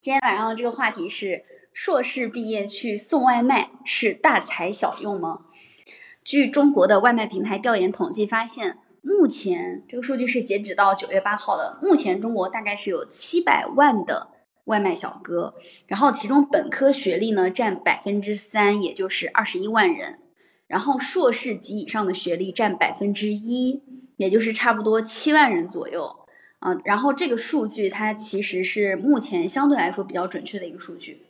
今天晚上的这个话题是：硕士毕业去送外卖是大材小用吗？据中国的外卖平台调研统计发现，目前这个数据是截止到九月八号的，目前中国大概是有七百万的外卖小哥，然后其中本科学历呢占百分之三，也就是二十一万人，然后硕士及以上的学历占百分之一，也就是差不多七万人左右。嗯，然后这个数据它其实是目前相对来说比较准确的一个数据，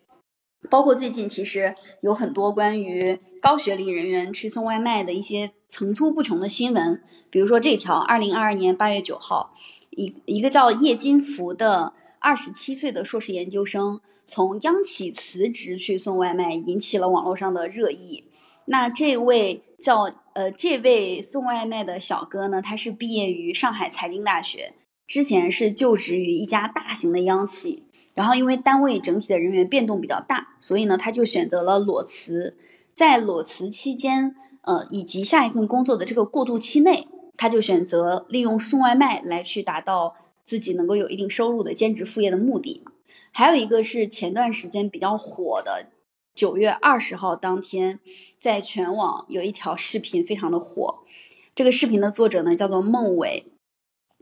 包括最近其实有很多关于高学历人员去送外卖的一些层出不穷的新闻，比如说这条，二零二二年八月九号，一一个叫叶金福的二十七岁的硕士研究生从央企辞职去送外卖，引起了网络上的热议。那这位叫呃这位送外卖的小哥呢，他是毕业于上海财经大学。之前是就职于一家大型的央企，然后因为单位整体的人员变动比较大，所以呢，他就选择了裸辞。在裸辞期间，呃，以及下一份工作的这个过渡期内，他就选择利用送外卖来去达到自己能够有一定收入的兼职副业的目的。还有一个是前段时间比较火的，九月二十号当天，在全网有一条视频非常的火，这个视频的作者呢叫做孟伟。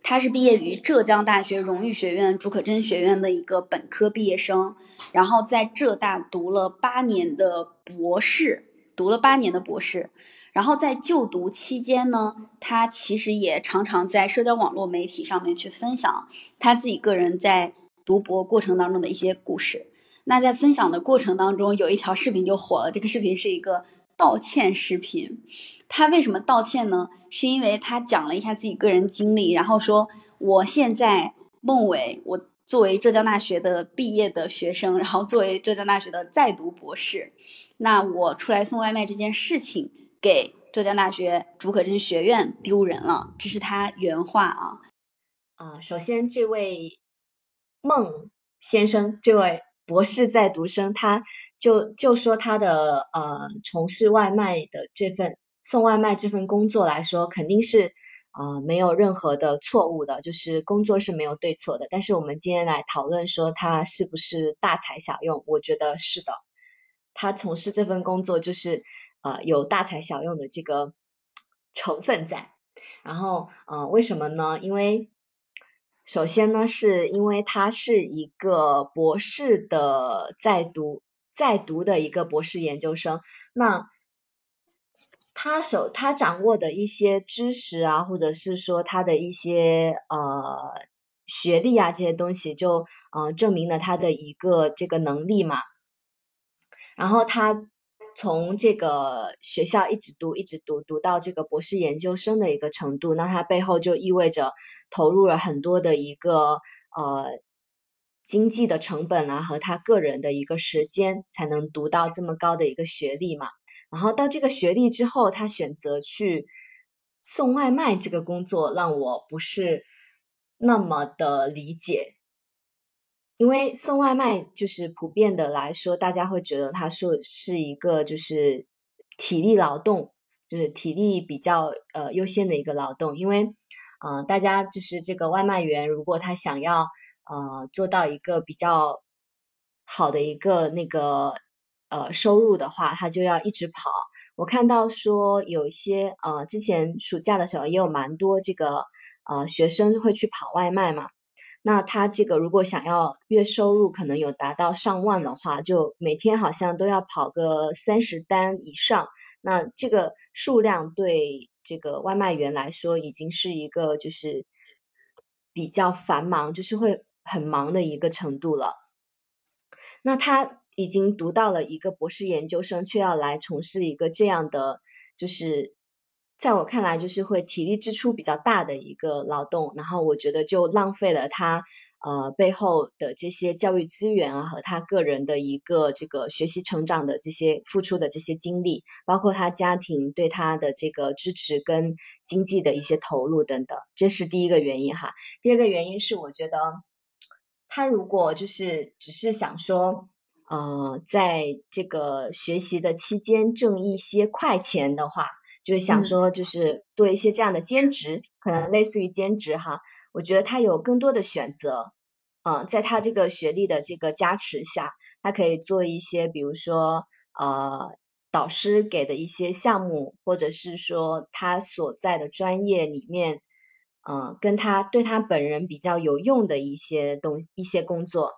他是毕业于浙江大学荣誉学院竺可桢学院的一个本科毕业生，然后在浙大读了八年的博士，读了八年的博士，然后在就读期间呢，他其实也常常在社交网络媒体上面去分享他自己个人在读博过程当中的一些故事。那在分享的过程当中，有一条视频就火了，这个视频是一个道歉视频。他为什么道歉呢？是因为他讲了一下自己个人经历，然后说我现在孟伟，我作为浙江大学的毕业的学生，然后作为浙江大学的在读博士，那我出来送外卖这件事情给浙江大学竺可桢学院丢人了，这是他原话啊。啊，首先这位孟先生，这位博士在读生，他就就说他的呃从事外卖的这份。送外卖这份工作来说，肯定是啊没有任何的错误的，就是工作是没有对错的。但是我们今天来讨论说他是不是大材小用，我觉得是的。他从事这份工作就是呃有大材小用的这个成分在。然后呃为什么呢？因为首先呢是因为他是一个博士的在读在读的一个博士研究生，那。他手他掌握的一些知识啊，或者是说他的一些呃学历啊这些东西，就呃证明了他的一个这个能力嘛。然后他从这个学校一直读一直读读到这个博士研究生的一个程度，那他背后就意味着投入了很多的一个呃经济的成本啊和他个人的一个时间，才能读到这么高的一个学历嘛。然后到这个学历之后，他选择去送外卖这个工作，让我不是那么的理解。因为送外卖就是普遍的来说，大家会觉得他说是一个就是体力劳动，就是体力比较呃优先的一个劳动。因为呃大家就是这个外卖员，如果他想要呃做到一个比较好的一个那个。呃，收入的话，他就要一直跑。我看到说有一些呃，之前暑假的时候也有蛮多这个呃学生会去跑外卖嘛。那他这个如果想要月收入可能有达到上万的话，就每天好像都要跑个三十单以上。那这个数量对这个外卖员来说已经是一个就是比较繁忙，就是会很忙的一个程度了。那他。已经读到了一个博士研究生，却要来从事一个这样的，就是在我看来就是会体力支出比较大的一个劳动，然后我觉得就浪费了他呃背后的这些教育资源啊和他个人的一个这个学习成长的这些付出的这些精力，包括他家庭对他的这个支持跟经济的一些投入等等，这是第一个原因哈。第二个原因是我觉得他如果就是只是想说。呃，在这个学习的期间挣一些快钱的话，就是想说，就是做一些这样的兼职，可能类似于兼职哈。我觉得他有更多的选择，呃，在他这个学历的这个加持下，他可以做一些，比如说呃导师给的一些项目，或者是说他所在的专业里面，呃，跟他对他本人比较有用的一些东一些工作，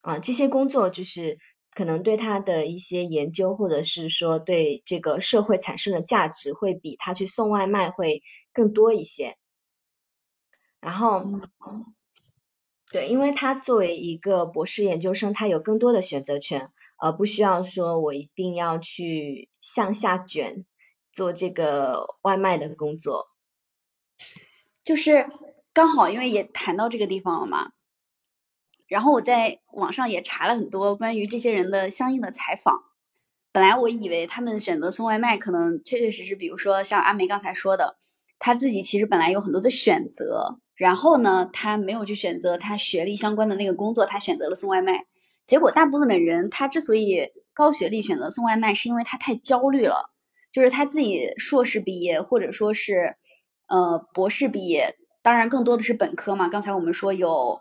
啊，这些工作就是可能对他的一些研究，或者是说对这个社会产生的价值，会比他去送外卖会更多一些。然后，对，因为他作为一个博士研究生，他有更多的选择权，而不需要说我一定要去向下卷做这个外卖的工作。就是刚好，因为也谈到这个地方了嘛，然后我在网上也查了很多关于这些人的相应的采访。本来我以为他们选择送外卖，可能确确实实，比如说像阿梅刚才说的，他自己其实本来有很多的选择。然后呢，他没有去选择他学历相关的那个工作，他选择了送外卖。结果大部分的人，他之所以高学历选择送外卖，是因为他太焦虑了。就是他自己硕士毕业，或者说是呃博士毕业，当然更多的是本科嘛。刚才我们说有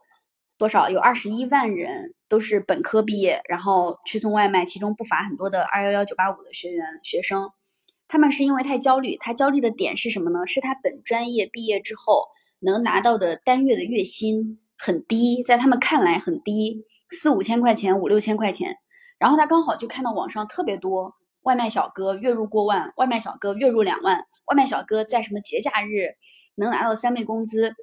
多少？有二十一万人都是本科毕业，然后去送外卖，其中不乏很多的二幺幺九八五的学员学生。他们是因为太焦虑，他焦虑的点是什么呢？是他本专业毕业之后。能拿到的单月的月薪很低，在他们看来很低，四五千块钱，五六千块钱。然后他刚好就看到网上特别多外卖小哥月入过万，外卖小哥月入两万，外卖小哥在什么节假日能拿到三倍工资。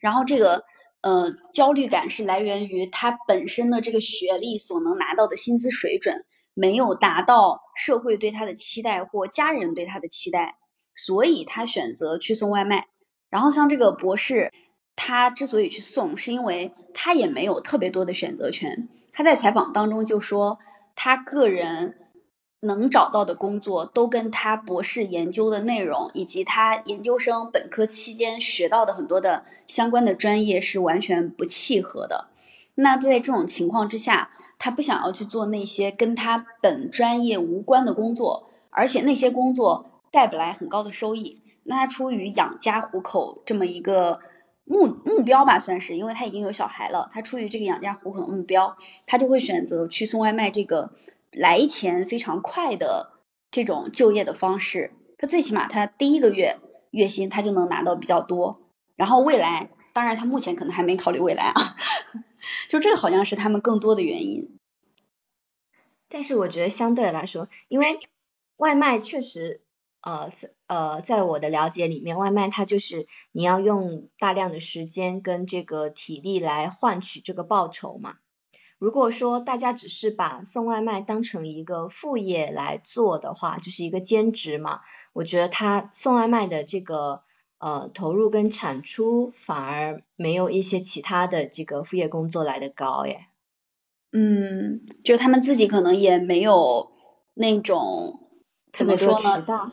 然后这个呃焦虑感是来源于他本身的这个学历所能拿到的薪资水准没有达到社会对他的期待或家人对他的期待，所以他选择去送外卖。然后像这个博士，他之所以去送，是因为他也没有特别多的选择权。他在采访当中就说，他个人能找到的工作都跟他博士研究的内容，以及他研究生本科期间学到的很多的相关的专业是完全不契合的。那在这种情况之下，他不想要去做那些跟他本专业无关的工作，而且那些工作带不来很高的收益。那他出于养家糊口这么一个目目标吧，算是，因为他已经有小孩了。他出于这个养家糊口的目标，他就会选择去送外卖这个来钱非常快的这种就业的方式。他最起码他第一个月月薪他就能拿到比较多，然后未来，当然他目前可能还没考虑未来啊，就这个好像是他们更多的原因。但是我觉得相对来说，因为外卖确实。呃，呃，在我的了解里面，外卖它就是你要用大量的时间跟这个体力来换取这个报酬嘛。如果说大家只是把送外卖当成一个副业来做的话，就是一个兼职嘛，我觉得他送外卖的这个呃投入跟产出反而没有一些其他的这个副业工作来的高耶。嗯，就他们自己可能也没有那种怎么说呢？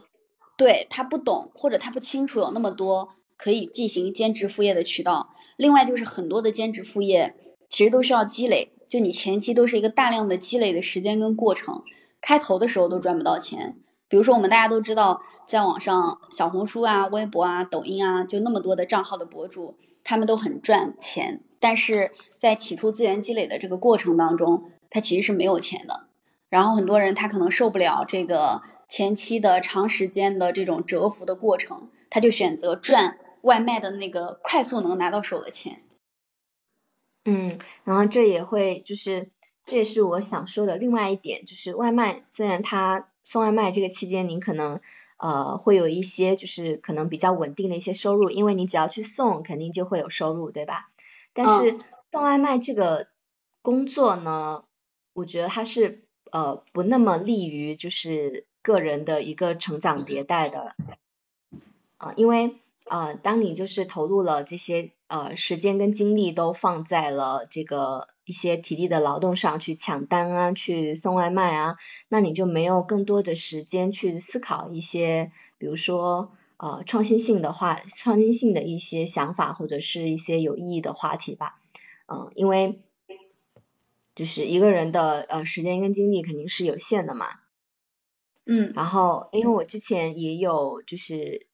对他不懂，或者他不清楚有那么多可以进行兼职副业的渠道。另外就是很多的兼职副业其实都需要积累，就你前期都是一个大量的积累的时间跟过程，开头的时候都赚不到钱。比如说我们大家都知道，在网上小红书啊、微博啊、抖音啊，就那么多的账号的博主，他们都很赚钱，但是在起初资源积累的这个过程当中，他其实是没有钱的。然后很多人他可能受不了这个。前期的长时间的这种蛰伏的过程，他就选择赚外卖的那个快速能拿到手的钱。嗯，然后这也会就是，这也是我想说的另外一点，就是外卖虽然他送外卖这个期间，您可能呃会有一些就是可能比较稳定的一些收入，因为你只要去送，肯定就会有收入，对吧？但是送外卖这个工作呢，我觉得它是呃不那么利于就是。个人的一个成长迭代的，啊，因为啊，当你就是投入了这些呃时间跟精力都放在了这个一些体力的劳动上去抢单啊，去送外卖啊，那你就没有更多的时间去思考一些，比如说呃创新性的话，创新性的一些想法或者是一些有意义的话题吧，嗯，因为就是一个人的呃时间跟精力肯定是有限的嘛。嗯，然后因为我之前也有就是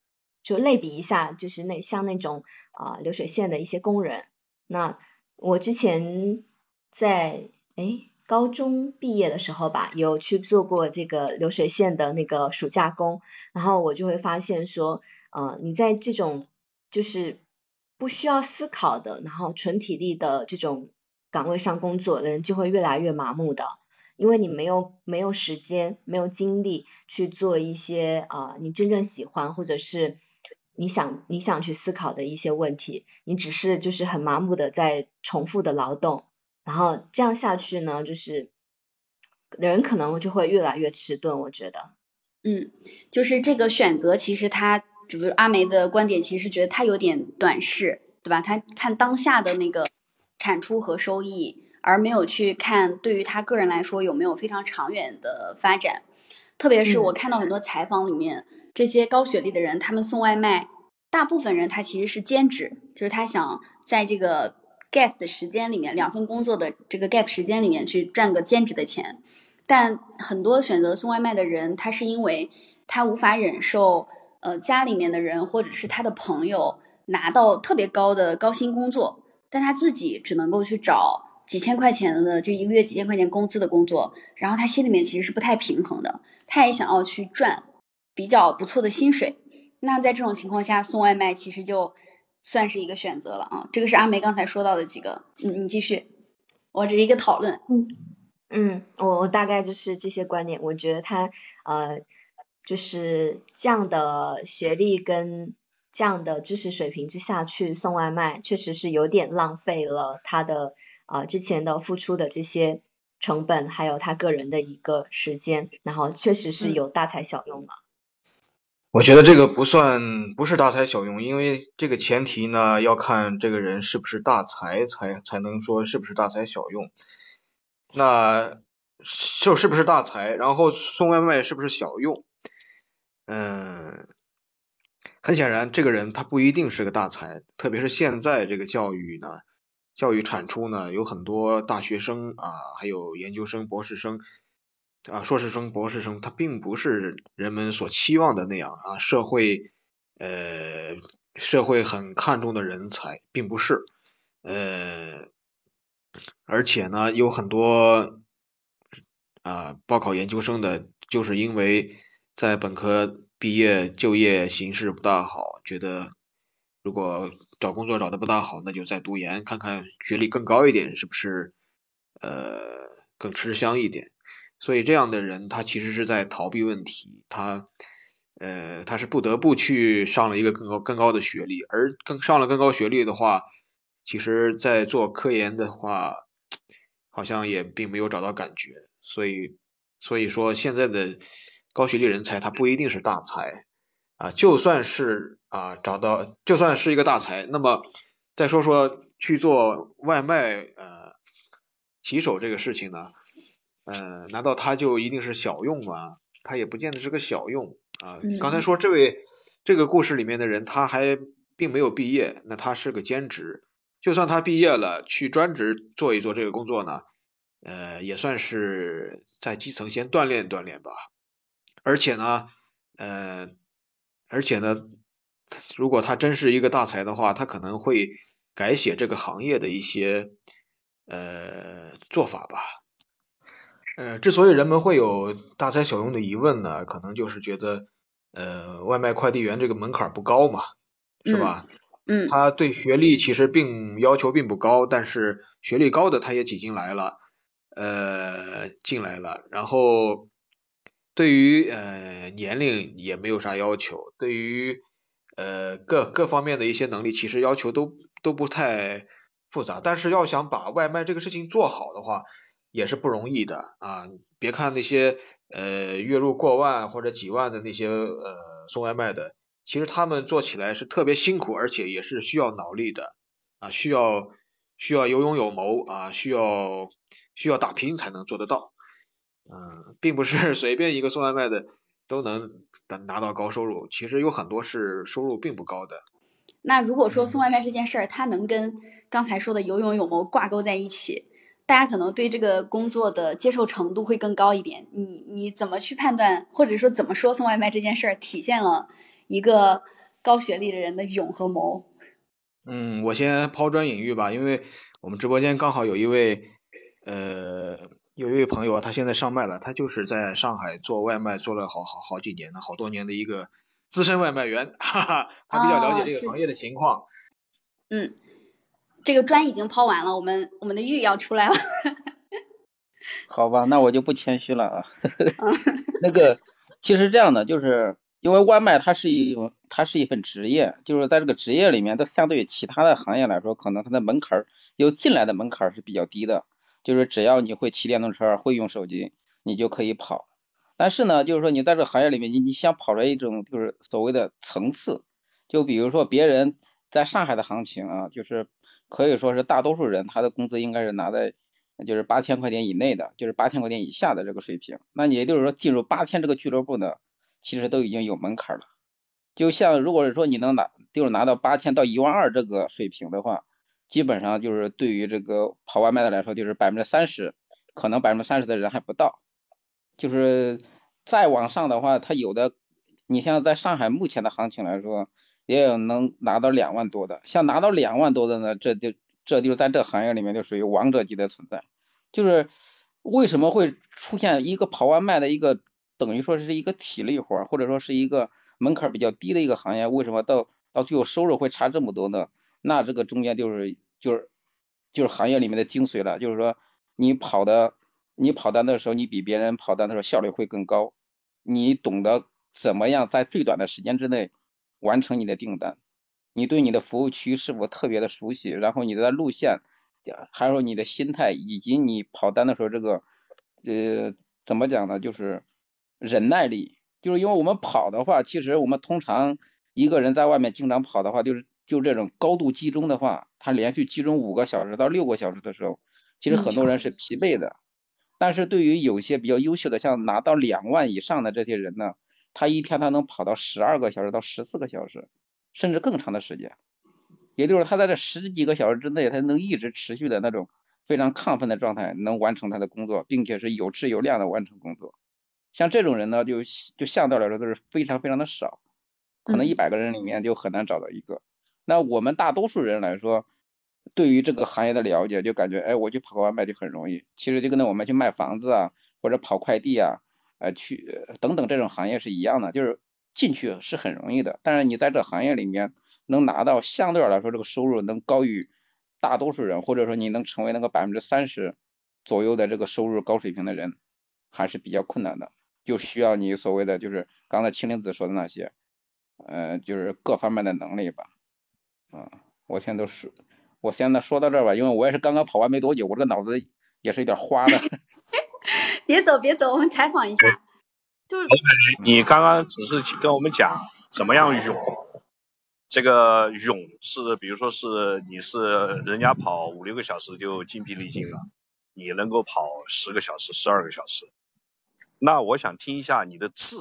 就类比一下，就是那像那种啊流水线的一些工人，那我之前在哎高中毕业的时候吧，有去做过这个流水线的那个暑假工，然后我就会发现说，呃，你在这种就是不需要思考的，然后纯体力的这种岗位上工作的人，就会越来越麻木的。因为你没有没有时间，没有精力去做一些啊你真正喜欢或者是你想你想去思考的一些问题，你只是就是很麻木的在重复的劳动，然后这样下去呢，就是人可能就会越来越迟钝，我觉得。嗯，就是这个选择，其实他，比如阿梅的观点，其实觉得他有点短视，对吧？他看当下的那个产出和收益。而没有去看对于他个人来说有没有非常长远的发展，特别是我看到很多采访里面，这些高学历的人，他们送外卖，大部分人他其实是兼职，就是他想在这个 gap 的时间里面，两份工作的这个 gap 时间里面去赚个兼职的钱。但很多选择送外卖的人，他是因为他无法忍受，呃，家里面的人或者是他的朋友拿到特别高的高薪工作，但他自己只能够去找。几千块钱的，就一个月几千块钱工资的工作，然后他心里面其实是不太平衡的，他也想要去赚比较不错的薪水。那在这种情况下，送外卖其实就算是一个选择了啊。这个是阿梅刚才说到的几个，嗯，你继续，我只是一个讨论。嗯嗯，我我大概就是这些观点。我觉得他呃，就是这样的学历跟这样的知识水平之下去送外卖，确实是有点浪费了他的。啊，之前的付出的这些成本，还有他个人的一个时间，然后确实是有大材小用了。我觉得这个不算不是大材小用，因为这个前提呢要看这个人是不是大才，才才能说是不是大材小用。那就是不是大才，然后送外卖是不是小用？嗯，很显然这个人他不一定是个大才，特别是现在这个教育呢。教育产出呢，有很多大学生啊，还有研究生、博士生啊、硕士生、博士生，他并不是人们所期望的那样啊。社会呃，社会很看重的人才，并不是呃，而且呢，有很多啊，报考研究生的，就是因为在本科毕业就业形势不大好，觉得如果。找工作找的不大好，那就再读研，看看学历更高一点是不是呃更吃香一点。所以这样的人他其实是在逃避问题，他呃他是不得不去上了一个更高更高的学历，而更上了更高学历的话，其实在做科研的话，好像也并没有找到感觉。所以所以说现在的高学历人才他不一定是大才。啊，就算是啊找到，就算是一个大才，那么再说说去做外卖呃骑手这个事情呢，呃，难道他就一定是小用吗？他也不见得是个小用啊。刚才说这位这个故事里面的人，他还并没有毕业，那他是个兼职。就算他毕业了，去专职做一做这个工作呢，呃，也算是在基层先锻炼锻炼吧。而且呢，呃。而且呢，如果他真是一个大才的话，他可能会改写这个行业的一些呃做法吧。呃，之所以人们会有大材小用的疑问呢，可能就是觉得呃外卖快递员这个门槛不高嘛，是吧？嗯。他对学历其实并要求并不高，但是学历高的他也挤进来了，呃，进来了，然后。对于呃年龄也没有啥要求，对于呃各各方面的一些能力，其实要求都都不太复杂。但是要想把外卖这个事情做好的话，也是不容易的啊！别看那些呃月入过万或者几万的那些呃送外卖的，其实他们做起来是特别辛苦，而且也是需要脑力的啊，需要需要有勇有谋啊，需要需要打拼才能做得到。嗯，并不是 随便一个送外卖的都能拿到高收入，其实有很多是收入并不高的。那如果说送外卖这件事儿，它能跟刚才说的有勇有谋挂钩在一起，大家可能对这个工作的接受程度会更高一点。你你怎么去判断，或者说怎么说送外卖这件事儿体现了一个高学历的人的勇和谋？嗯，我先抛砖引玉吧，因为。我们直播间刚好有一位呃有一位朋友啊，他现在上麦了，他就是在上海做外卖做了好好好几年的好多年的一个资深外卖员，哈哈，他比较了解这个行业的情况。嗯，这个砖已经抛完了，我们我们的玉要出来了。好吧，那我就不谦虚了啊。那个，其实这样的，就是因为外卖它是一种，它是一份职业，就是在这个职业里面，它相对于其他的行业来说，可能它的门槛儿，有进来的门槛儿是比较低的，就是只要你会骑电动车，会用手机，你就可以跑。但是呢，就是说你在这个行业里面，你你想跑出来一种就是所谓的层次，就比如说别人在上海的行情啊，就是可以说是大多数人他的工资应该是拿在。就是八千块钱以内的，就是八千块钱以下的这个水平。那你也就是说，进入八千这个俱乐部呢，其实都已经有门槛了。就像如果是说你能拿，就是拿到八千到一万二这个水平的话，基本上就是对于这个跑外卖的来说，就是百分之三十，可能百分之三十的人还不到。就是再往上的话，他有的，你像在上海目前的行情来说，也有能拿到两万多的。像拿到两万多的呢，这就。这就是在这行业里面就属于王者级的存在，就是为什么会出现一个跑外卖的一个等于说是一个体力活，或者说是一个门槛比较低的一个行业，为什么到到最后收入会差这么多呢？那这个中间就是就是就是行业里面的精髓了，就是说你跑的你跑单的时候，你比别人跑单的时候效率会更高，你懂得怎么样在最短的时间之内完成你的订单。你对你的服务区是否特别的熟悉？然后你的路线，还有你的心态，以及你跑单的时候这个，呃，怎么讲呢？就是忍耐力。就是因为我们跑的话，其实我们通常一个人在外面经常跑的话，就是就这种高度集中的话，他连续集中五个小时到六个小时的时候，其实很多人是疲惫的。但是对于有些比较优秀的，像拿到两万以上的这些人呢，他一天他能跑到十二个小时到十四个小时。甚至更长的时间，也就是他在这十几个小时之内，他能一直持续的那种非常亢奋的状态，能完成他的工作，并且是有质有量的完成工作。像这种人呢，就就相对来说都是非常非常的少，可能一百个人里面就很难找到一个。那我们大多数人来说，对于这个行业的了解，就感觉哎，我去跑个外卖就很容易。其实就跟那我们去卖房子啊，或者跑快递啊，呃，去等等这种行业是一样的，就是。进去是很容易的，但是你在这行业里面能拿到相对来说这个收入能高于大多数人，或者说你能成为那个百分之三十左右的这个收入高水平的人，还是比较困难的，就需要你所谓的就是刚才青灵子说的那些，呃，就是各方面的能力吧。啊，我现在都是，我现在说到这儿吧，因为我也是刚刚跑完没多久，我这个脑子也是有点花的。别走别走，我们采访一下。就是，你刚刚只是跟我们讲怎么样勇，这个勇是，比如说是你是人家跑五六个小时就筋疲力尽了，你能够跑十个小时、十二个小时，那我想听一下你的智。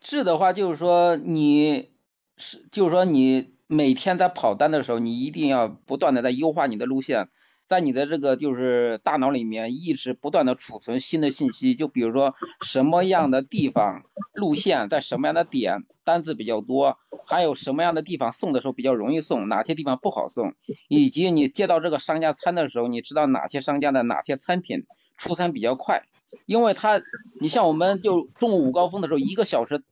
智的话就是说你是，就是说你每天在跑单的时候，你一定要不断的在优化你的路线。在你的这个就是大脑里面一直不断的储存新的信息，就比如说什么样的地方路线在什么样的点单子比较多，还有什么样的地方送的时候比较容易送，哪些地方不好送，以及你接到这个商家餐的时候，你知道哪些商家的哪些餐品出餐比较快，因为他你像我们就中午午高峰的时候，一个小时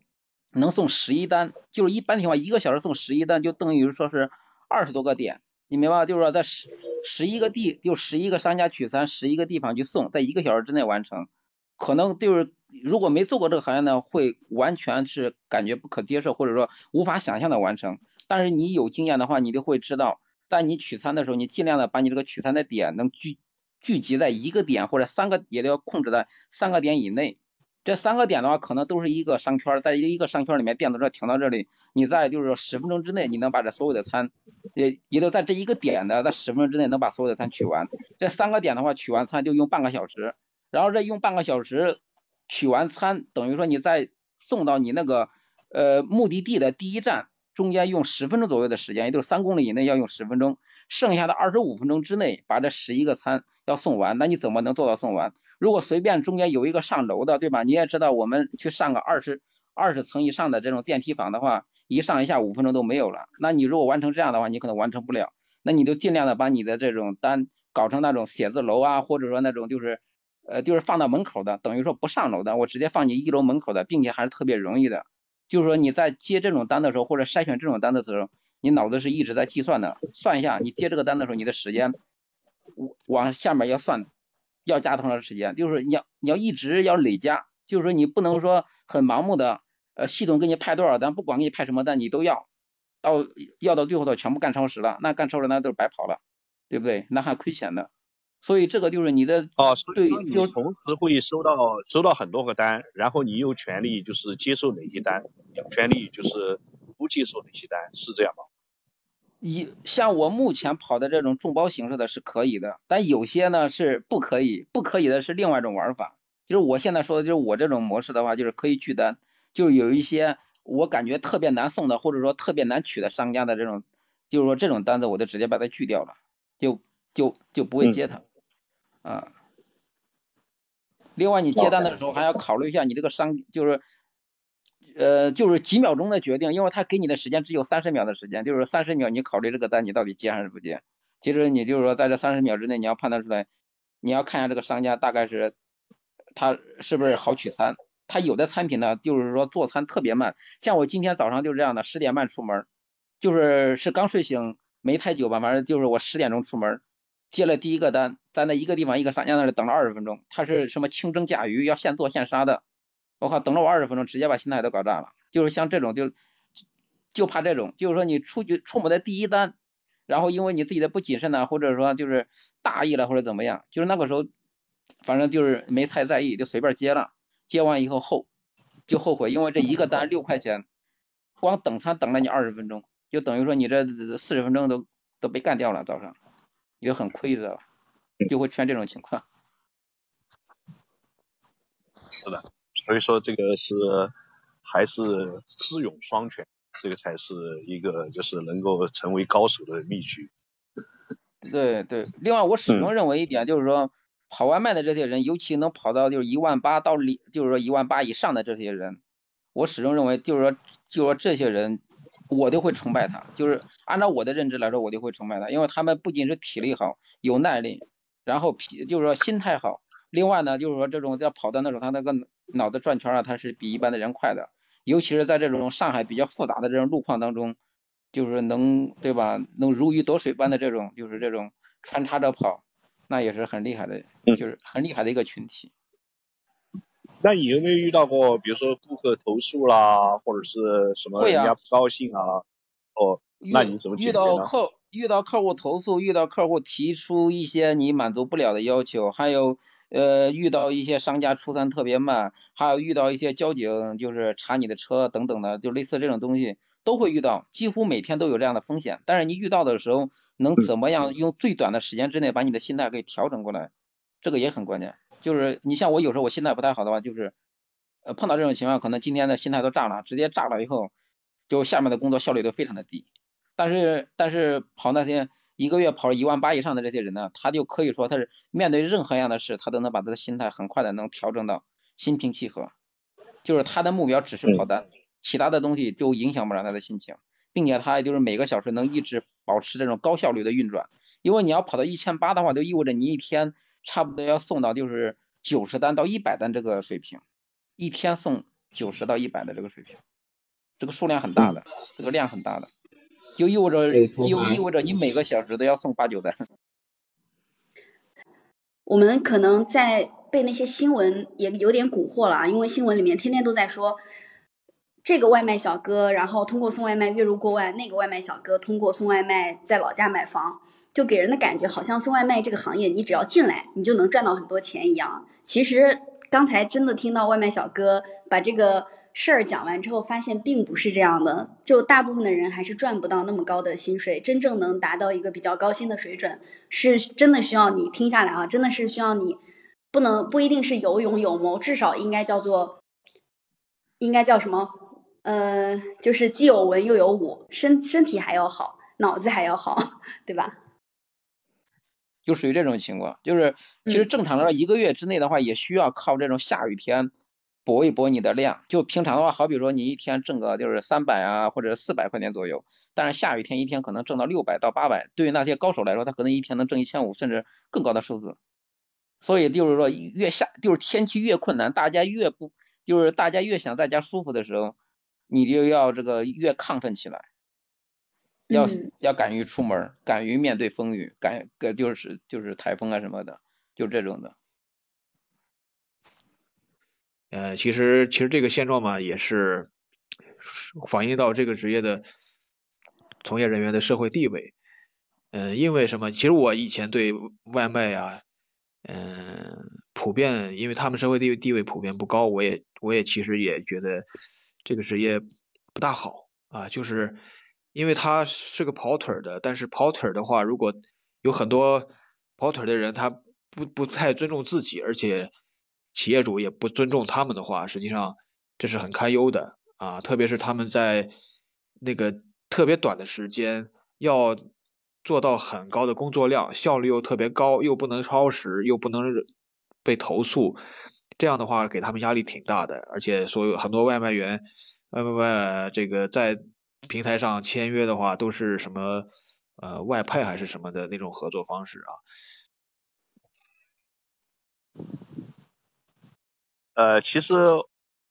能送十一单，就是一般情况一个小时送十一单，就等于说是二十多个点。你明白就是说，在十十一个地，就十一个商家取餐，十一个地方去送，在一个小时之内完成，可能就是如果没做过这个行业呢，会完全是感觉不可接受，或者说无法想象的完成。但是你有经验的话，你就会知道，在你取餐的时候，你尽量的把你这个取餐的点能聚聚集在一个点或者三个，也都要控制在三个点以内。这三个点的话，可能都是一个商圈，在一个商圈里面，电动车停到这里，你在就是说十分钟之内，你能把这所有的餐，也也都在这一个点的，在十分钟之内能把所有的餐取完。这三个点的话，取完餐就用半个小时，然后这用半个小时取完餐，等于说你在送到你那个呃目的地的第一站，中间用十分钟左右的时间，也就是三公里以内要用十分钟，剩下的二十五分钟之内把这十一个餐要送完，那你怎么能做到送完？如果随便中间有一个上楼的，对吧？你也知道，我们去上个二十二十层以上的这种电梯房的话，一上一下五分钟都没有了。那你如果完成这样的话，你可能完成不了。那你就尽量的把你的这种单搞成那种写字楼啊，或者说那种就是呃就是放到门口的，等于说不上楼的，我直接放你一楼门口的，并且还是特别容易的。就是说你在接这种单的时候，或者筛选这种单的时候，你脑子是一直在计算的，算一下你接这个单的时候，你的时间往下面要算，要加多长时间？就是你要你要一直要累加，就是说你不能说很盲目的，呃，系统给你派多少单，不管给你派什么单，你都要。到要到最后，的全部干超时了，那干超时那都是白跑了，对不对？那还亏钱的。所以这个就是你的哦，对，就同时会收到收到很多个单，然后你有权利就是接受哪些单，有权利就是不接受哪些单，是这样吗？一像我目前跑的这种众包形式的是可以的，但有些呢是不可以，不可以的是另外一种玩法。就是我现在说的就是我这种模式的话，就是可以拒单，就是有一些。我感觉特别难送的，或者说特别难取的商家的这种，就是说这种单子，我就直接把它拒掉了，就就就不会接他啊。另外，你接单的时候还要考虑一下你这个商，就是呃，就是几秒钟的决定，因为他给你的时间只有三十秒的时间，就是三十秒你考虑这个单你到底接还是不接。其实你就是说在这三十秒之内，你要判断出来，你要看一下这个商家大概是他是不是好取餐。他有的餐品呢，就是说做餐特别慢，像我今天早上就是这样的，十点半出门，就是是刚睡醒没太久吧，反正就是我十点钟出门，接了第一个单，在那一个地方一个商家那里等了二十分钟，他是什么清蒸甲鱼，要现做现杀的，我靠，等了我二十分钟，直接把心态都搞炸了。就是像这种就就怕这种，就是说你出去出门的第一单，然后因为你自己的不谨慎呢，或者说就是大意了或者怎么样，就是那个时候反正就是没太在意，就随便接了。接完以后后就后悔，因为这一个单六块钱，光等餐等了你二十分钟，就等于说你这四十分钟都都被干掉了，早上也很亏的，就会出现这种情况。是的，所以说这个是还是智勇双全，这个才是一个就是能够成为高手的秘诀。对对，另外我始终认为一点就是说。跑外卖的这些人，尤其能跑到就是一万八到里，就是说一万八以上的这些人，我始终认为就是说，就是说这些人，我都会崇拜他。就是按照我的认知来说，我就会崇拜他，因为他们不仅是体力好、有耐力，然后脾就是说心态好，另外呢，就是说这种在跑的那种，他那个脑子转圈啊，他是比一般的人快的。尤其是在这种上海比较复杂的这种路况当中，就是能对吧？能如鱼得水般的这种，就是这种穿插着跑。那也是很厉害的，就是很厉害的一个群体。那你有没有遇到过，比如说顾客投诉啦，或者是什么人家不高兴啊？哦，那你怎么遇到客遇到客户投诉，遇到客户提出一些你满足不了的要求，还有呃遇到一些商家出单特别慢，还有遇到一些交警就是查你的车等等的，就类似这种东西。都会遇到，几乎每天都有这样的风险。但是你遇到的时候，能怎么样用最短的时间之内把你的心态给调整过来，这个也很关键。就是你像我有时候我心态不太好的话，就是呃碰到这种情况，可能今天的心态都炸了，直接炸了以后，就下面的工作效率都非常的低。但是但是跑那些一个月跑一万八以上的这些人呢，他就可以说他是面对任何样的事，他都能把他的心态很快的能调整到心平气和，就是他的目标只是跑单。其他的东西就影响不了他的心情，并且他也就是每个小时能一直保持这种高效率的运转，因为你要跑到一千八的话，就意味着你一天差不多要送到就是九十单到一百单这个水平，一天送九十到一百的这个水平，这个数量很大的，这个量很大的，就意味着就意味着你每个小时都要送八九单。我们可能在被那些新闻也有点蛊惑了啊，因为新闻里面天天都在说。这个外卖小哥，然后通过送外卖月入过万；那个外卖小哥通过送外卖在老家买房，就给人的感觉好像送外卖这个行业，你只要进来，你就能赚到很多钱一样。其实刚才真的听到外卖小哥把这个事儿讲完之后，发现并不是这样的。就大部分的人还是赚不到那么高的薪水，真正能达到一个比较高薪的水准，是真的需要你听下来啊，真的是需要你不能不一定是有勇有谋，至少应该叫做应该叫什么？呃，就是既有文又有武，身身体还要好，脑子还要好，对吧？就属于这种情况，就是其实正常的一个月之内的话，也需要靠这种下雨天搏一搏你的量。就平常的话，好比说你一天挣个就是三百啊，或者四百块钱左右，但是下雨天一天可能挣到六百到八百，对于那些高手来说，他可能一天能挣一千五甚至更高的数字。所以就是说，越下就是天气越困难，大家越不就是大家越想在家舒服的时候，你就要这个越亢奋起来，要要敢于出门，敢于面对风雨，敢个就是就是台风啊什么的，就这种的。呃，其实其实这个现状嘛，也是反映到这个职业的从业人员的社会地位。嗯，因为什么？其实我以前对外卖呀，嗯，普遍因为他们社会地位地位普遍不高，我也我也其实也觉得这个职业不大好啊，就是因为他是个跑腿的，但是跑腿的话，如果有很多跑腿的人，他不不太尊重自己，而且。企业主也不尊重他们的话，实际上这是很堪忧的啊！特别是他们在那个特别短的时间要做到很高的工作量，效率又特别高，又不能超时，又不能被投诉，这样的话给他们压力挺大的。而且所有很多外卖员，外卖外这个在平台上签约的话，都是什么呃外派还是什么的那种合作方式啊。呃，其实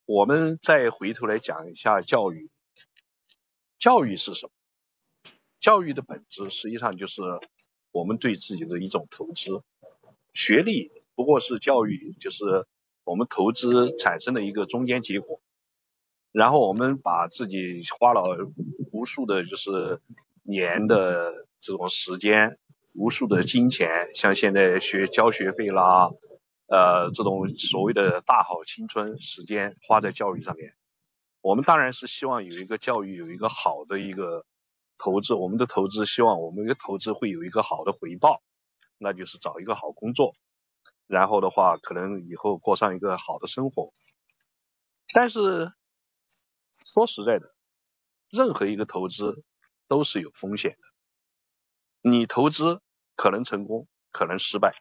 我们再回头来讲一下教育，教育是什么？教育的本质实际上就是我们对自己的一种投资。学历不过是教育，就是我们投资产生的一个中间结果。然后我们把自己花了无数的，就是年的这种时间，无数的金钱，像现在学交学费啦。呃，这种所谓的大好青春时间花在教育上面，我们当然是希望有一个教育有一个好的一个投资，我们的投资希望我们的投资会有一个好的回报，那就是找一个好工作，然后的话可能以后过上一个好的生活。但是说实在的，任何一个投资都是有风险的，你投资可能成功，可能失败。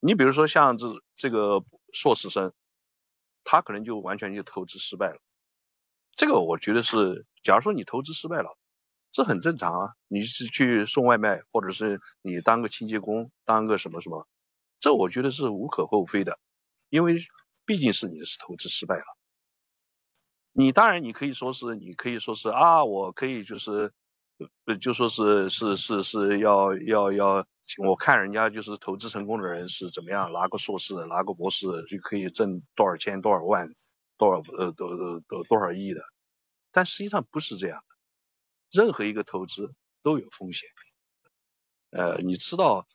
你比如说像这这个硕士生，他可能就完全就投资失败了。这个我觉得是，假如说你投资失败了，这很正常啊。你是去送外卖，或者是你当个清洁工，当个什么什么，这我觉得是无可厚非的，因为毕竟是你是投资失败了。你当然你可以说是，你可以说是啊，我可以就是。呃，就说是是是是要要要，我看人家就是投资成功的人是怎么样，拿个硕士，拿个博士就可以挣多少千多少万多少呃多多多多少亿的，但实际上不是这样的，任何一个投资都有风险。呃，你知道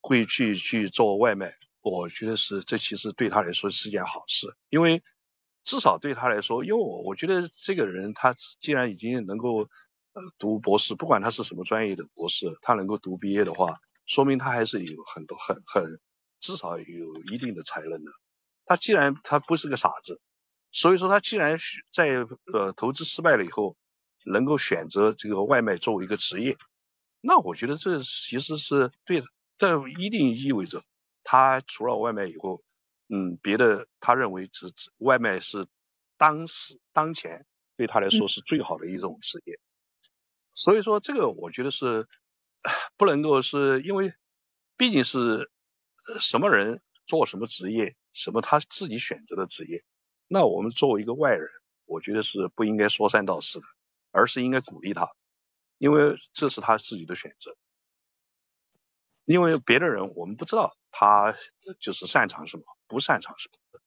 会去去做外卖，我觉得是这其实对他来说是件好事，因为至少对他来说，因为我我觉得这个人他既然已经能够。读博士，不管他是什么专业的博士，他能够读毕业的话，说明他还是有很多很很至少有一定的才能的。他既然他不是个傻子，所以说他既然在呃投资失败了以后，能够选择这个外卖作为一个职业，那我觉得这其实是对的。这一定意味着他除了外卖以后，嗯，别的他认为只外卖是当时当前对他来说是最好的一种职业。所以说，这个我觉得是不能够是因为，毕竟是什么人做什么职业，什么他自己选择的职业，那我们作为一个外人，我觉得是不应该说三道四的，而是应该鼓励他，因为这是他自己的选择。因为别的人我们不知道他就是擅长什么，不擅长什么。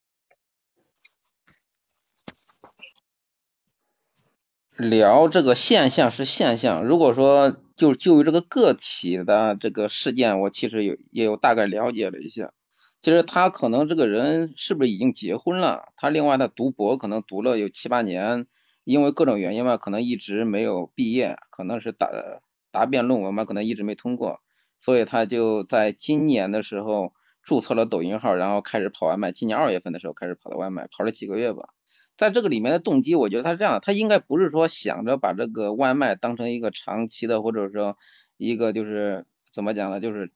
聊这个现象是现象，如果说就就于这个个体的这个事件，我其实有也有大概了解了一下。其实他可能这个人是不是已经结婚了？他另外他读博可能读了有七八年，因为各种原因嘛，可能一直没有毕业，可能是答答辩论文嘛，可能一直没通过，所以他就在今年的时候注册了抖音号，然后开始跑外卖。今年二月份的时候开始跑的外卖，跑了几个月吧。在这个里面的动机，我觉得他是这样，他应该不是说想着把这个外卖当成一个长期的，或者说一个就是怎么讲呢，就是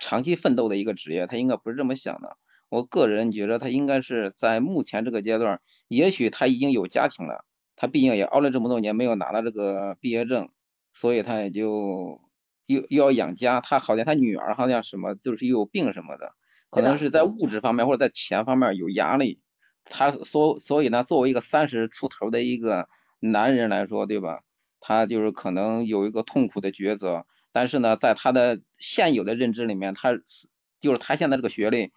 长期奋斗的一个职业，他应该不是这么想的。我个人觉得他应该是在目前这个阶段，也许他已经有家庭了，他毕竟也熬了这么多年没有拿到这个毕业证，所以他也就又又要养家。他好像他女儿好像什么就是又有病什么的，可能是在物质方面或者在钱方面有压力。他所所以呢，作为一个三十出头的一个男人来说，对吧？他就是可能有一个痛苦的抉择，但是呢，在他的现有的认知里面，他就是他现在这个学历，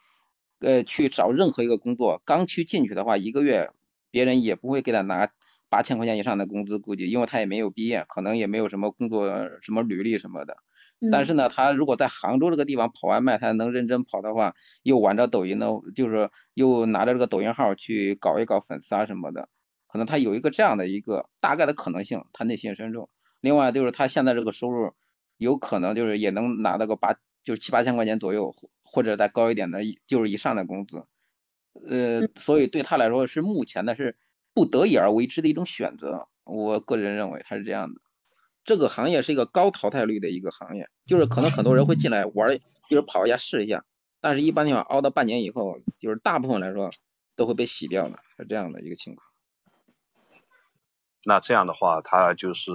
呃，去找任何一个工作，刚去进去的话，一个月别人也不会给他拿八千块钱以上的工资，估计，因为他也没有毕业，可能也没有什么工作什么履历什么的。但是呢，他如果在杭州这个地方跑外卖，他能认真跑的话，又玩着抖音的，就是又拿着这个抖音号去搞一搞粉丝啊什么的，可能他有一个这样的一个大概的可能性，他内心深处。另外就是他现在这个收入，有可能就是也能拿到个八，就是七八千块钱左右，或者再高一点的，就是以上的工资。呃，所以对他来说是目前的是不得已而为之的一种选择。我个人认为他是这样的。这个行业是一个高淘汰率的一个行业，就是可能很多人会进来玩，就是跑一下试一下，但是一般情况熬到半年以后，就是大部分来说都会被洗掉的，是这样的一个情况。那这样的话，他就是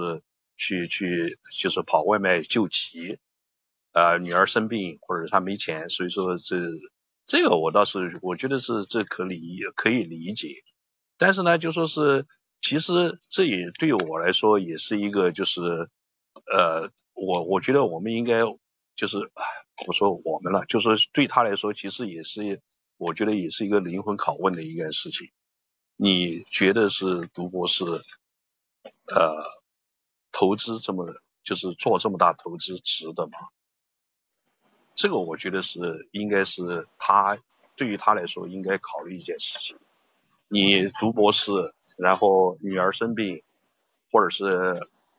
去去就是跑外卖救急，呃，女儿生病或者他没钱，所以说这这个我倒是我觉得是这可理可以理解，但是呢，就说是。其实这也对我来说也是一个，就是呃，我我觉得我们应该就是，我说我们了，就是对他来说，其实也是，我觉得也是一个灵魂拷问的一件事情。你觉得是读博士，呃，投资这么就是做这么大投资值得吗？这个我觉得是应该是他对于他来说应该考虑一件事情。你读博士。然后女儿生病，或者是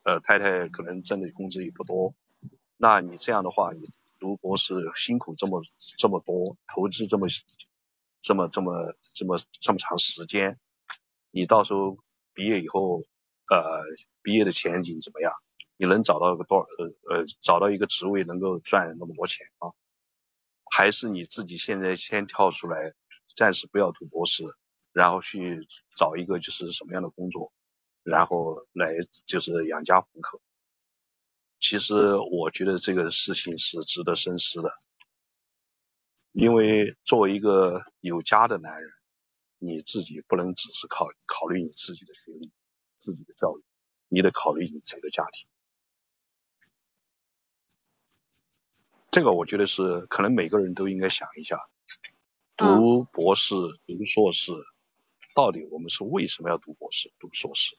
呃太太可能挣的工资也不多，那你这样的话，你读博士辛苦这么这么多，投资这么这么这么这么这么长时间，你到时候毕业以后，呃毕业的前景怎么样？你能找到个多少呃呃找到一个职位能够赚那么多钱啊？还是你自己现在先跳出来，暂时不要读博士？然后去找一个就是什么样的工作，然后来就是养家糊口。其实我觉得这个事情是值得深思的，因为作为一个有家的男人，你自己不能只是考考虑你自己的学历、自己的教育，你得考虑你自己的家庭。这个我觉得是可能每个人都应该想一下，读博士、读硕士。到底我们是为什么要读博士、读硕士？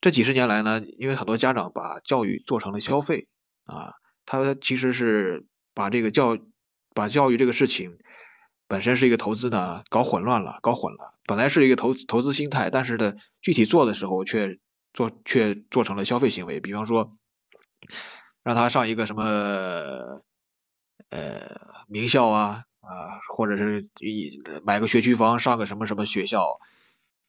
这几十年来呢，因为很多家长把教育做成了消费啊，他其实是把这个教把教育这个事情本身是一个投资呢，搞混乱了，搞混了。本来是一个投投资心态，但是呢，具体做的时候却做却做成了消费行为。比方说，让他上一个什么。呃，名校啊啊，或者是一买个学区房上个什么什么学校，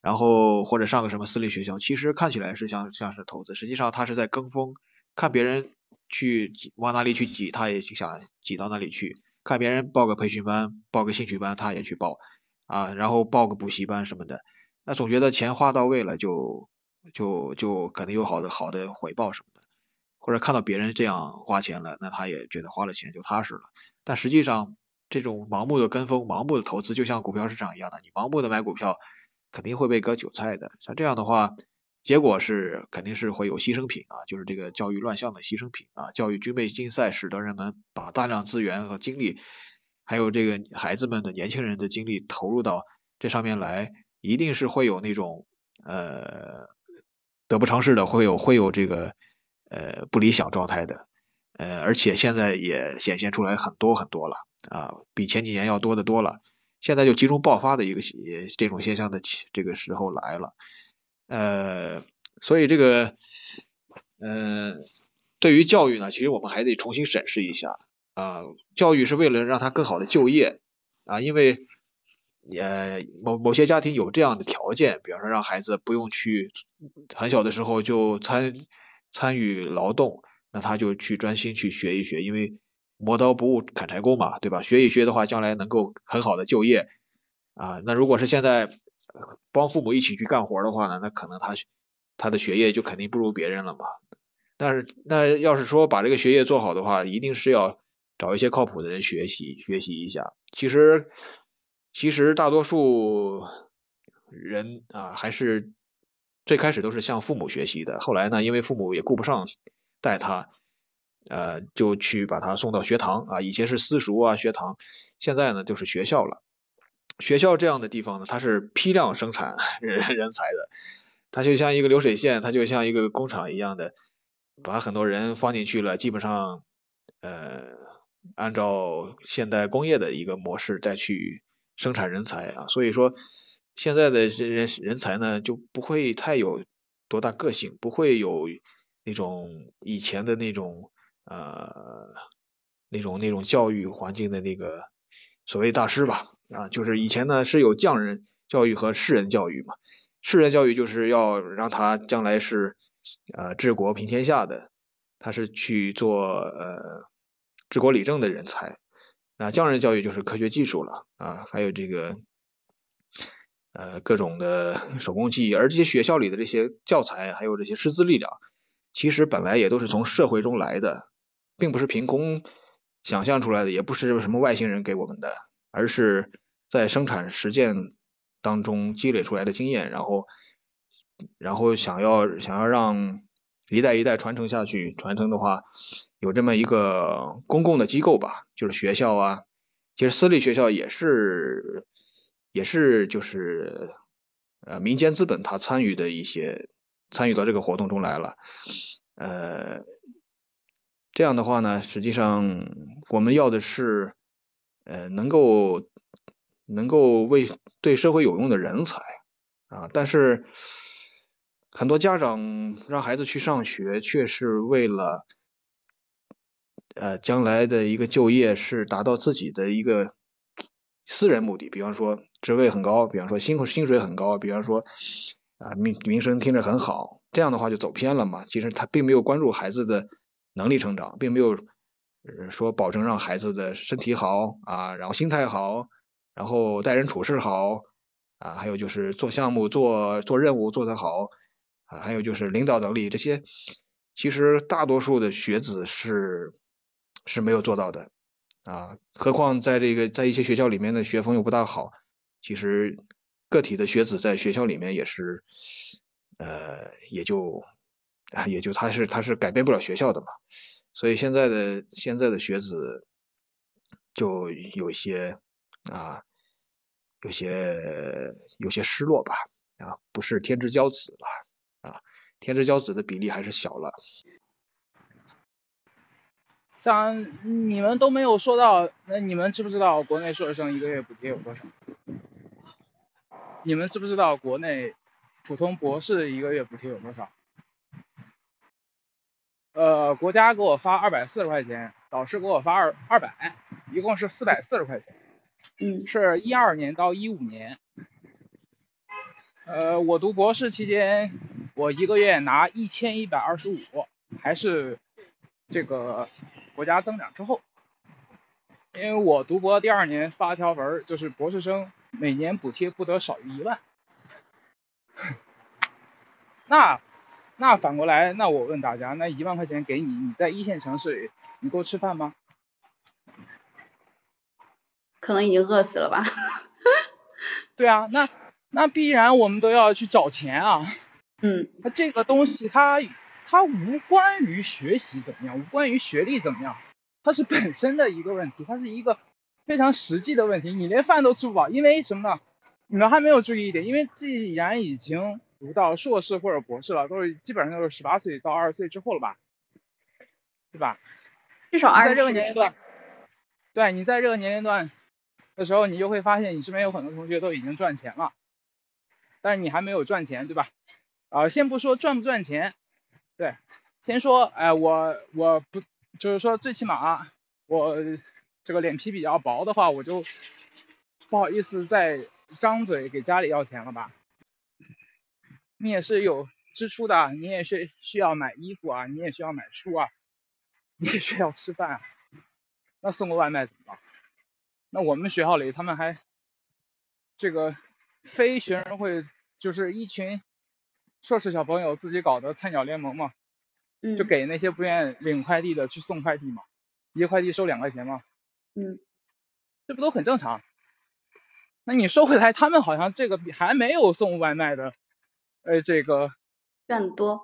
然后或者上个什么私立学校，其实看起来是像像是投资，实际上他是在跟风，看别人去往哪里去挤，他也想挤到哪里去；看别人报个培训班、报个兴趣班，他也去报啊，然后报个补习班什么的，那总觉得钱花到位了，就就就可能有好的好的回报什么。或者看到别人这样花钱了，那他也觉得花了钱就踏实了。但实际上，这种盲目的跟风、盲目的投资，就像股票市场一样的，你盲目的买股票，肯定会被割韭菜的。像这样的话，结果是肯定是会有牺牲品啊，就是这个教育乱象的牺牲品啊。教育军备竞赛使得人们把大量资源和精力，还有这个孩子们的年轻人的精力投入到这上面来，一定是会有那种呃得不偿失的，会有会有这个。呃，不理想状态的，呃，而且现在也显现出来很多很多了啊，比前几年要多的多了。现在就集中爆发的一个这种现象的这个时候来了，呃，所以这个，呃，对于教育呢，其实我们还得重新审视一下啊，教育是为了让他更好的就业啊，因为也某某些家庭有这样的条件，比方说让孩子不用去很小的时候就参。参与劳动，那他就去专心去学一学，因为磨刀不误砍柴工嘛，对吧？学一学的话，将来能够很好的就业啊。那如果是现在帮父母一起去干活的话呢，那可能他他的学业就肯定不如别人了嘛。但是那要是说把这个学业做好的话，一定是要找一些靠谱的人学习学习一下。其实其实大多数人啊，还是最开始都是向父母学习的，后来呢，因为父母也顾不上带他，呃，就去把他送到学堂啊。以前是私塾啊学堂，现在呢就是学校了。学校这样的地方呢，它是批量生产人人才的，它就像一个流水线，它就像一个工厂一样的。把很多人放进去了，基本上，呃，按照现代工业的一个模式再去生产人才啊，所以说现在的人人才呢就不会太有多大个性，不会有那种以前的那种呃那种那种教育环境的那个所谓大师吧啊，就是以前呢是有匠人教育和士人教育嘛，士人教育就是要让他将来是。呃，治国平天下的，他是去做呃治国理政的人才。那匠人教育就是科学技术了啊，还有这个呃各种的 手工技艺。而这些学校里的这些教材，还有这些师资力量，其实本来也都是从社会中来的，并不是凭空想象出来的，也不是什么外星人给我们的，而是在生产实践当中积累出来的经验，然后。然后想要想要让一代一代传承下去，传承的话，有这么一个公共的机构吧，就是学校啊，其实私立学校也是也是就是呃民间资本他参与的一些参与到这个活动中来了，呃这样的话呢，实际上我们要的是呃能够能够为对社会有用的人才啊，但是。很多家长让孩子去上学，却是为了呃将来的一个就业，是达到自己的一个私人目的。比方说职位很高，比方说薪薪水很高，比方说啊名名声听着很好，这样的话就走偏了嘛。其实他并没有关注孩子的能力成长，并没有说保证让孩子的身体好啊，然后心态好，然后待人处事好啊，还有就是做项目、做做任务做得好。啊，还有就是领导能力这些，其实大多数的学子是是没有做到的啊。何况在这个在一些学校里面的学风又不大好，其实个体的学子在学校里面也是呃也就也就他是他是改变不了学校的嘛。所以现在的现在的学子就有些啊有些有些失落吧啊，不是天之骄子了。啊，天之骄子的比例还是小了。像你们都没有说到，那你们知不知道国内硕士生一个月补贴有多少？你们知不知道国内普通博士一个月补贴有多少？呃，国家给我发二百四十块钱，导师给我发二二百，一共是四百四十块钱。嗯。是一二年到一五年。呃，我读博士期间。我一个月拿一千一百二十五，还是这个国家增长之后，因为我读博第二年发条文，就是博士生每年补贴不得少于一万。那那反过来，那我问大家，那一万块钱给你，你在一线城市，你够吃饭吗？可能已经饿死了吧。对啊，那那必然我们都要去找钱啊。嗯，那这个东西，它它无关于学习怎么样，无关于学历怎么样，它是本身的一个问题，它是一个非常实际的问题。你连饭都吃不饱，因为什么呢？你们还没有注意一点，因为既然已经读到硕士或者博士了，都是基本上都是十八岁到二十岁之后了吧，对吧？至少二十。在这个年龄段，对你在这个年龄段的时候，你就会发现你身边有很多同学都已经赚钱了，但是你还没有赚钱，对吧？啊，先不说赚不赚钱，对，先说，哎，我我不就是说最起码我这个脸皮比较薄的话，我就不好意思再张嘴给家里要钱了吧。你也是有支出的，你也是需要买衣服啊，你也需要买书啊，你也需要吃饭啊，那送个外卖怎么办？那我们学校里他们还这个非学生会，就是一群硕士小朋友自己搞的菜鸟联盟嘛，嗯，就给那些不愿意领快递的去送快递嘛，一个快递收两块钱嘛，嗯，这不都很正常？那你收回来，他们好像这个比还没有送外卖的，呃，这个赚的多，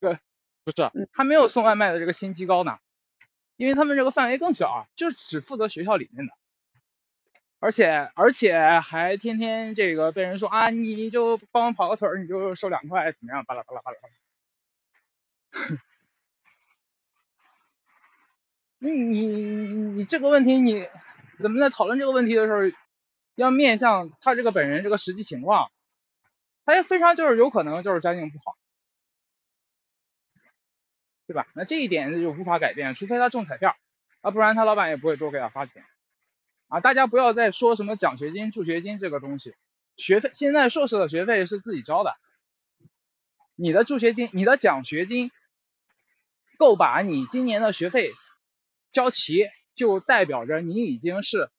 不是嗯。还没有送外卖的这个薪级高呢，因为他们这个范围更小啊，就只负责学校里面的，而且而且还天天这个被人说啊，你就帮我跑个腿儿，你就收两块，怎么样？巴拉巴拉巴拉巴拉。你你你这个问题，你咱们在讨论这个问题的时候，要面向他这个本人这个实际情况，他也非常就是有可能就是家境不好，对吧？那这一点就无法改变，除非他中彩票啊，不然他老板也不会多给他发钱啊。大家不要再说什么奖学金、助学金这个东西，学费现在硕士的学费是自己交的，你的助学金、你的奖学金够把你今年的学费交齐，就代表着你已经是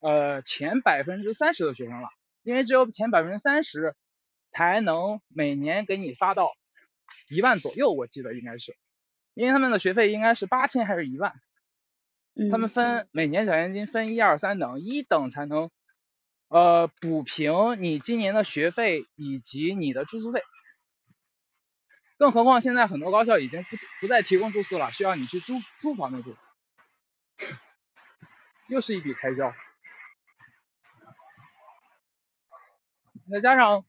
呃前百分之三十的学生了，因为只有前百分之三十才能每年给你发到一万左右，我记得应该是，因为他们的学费应该是八千还是一万，嗯，他们分每年奖学金分一二三等，一等才能呃补平你今年的学费以及你的住宿费。更何况现在很多高校已经不不再提供住宿了，需要你去租租房子住，又是一笔开销。再加上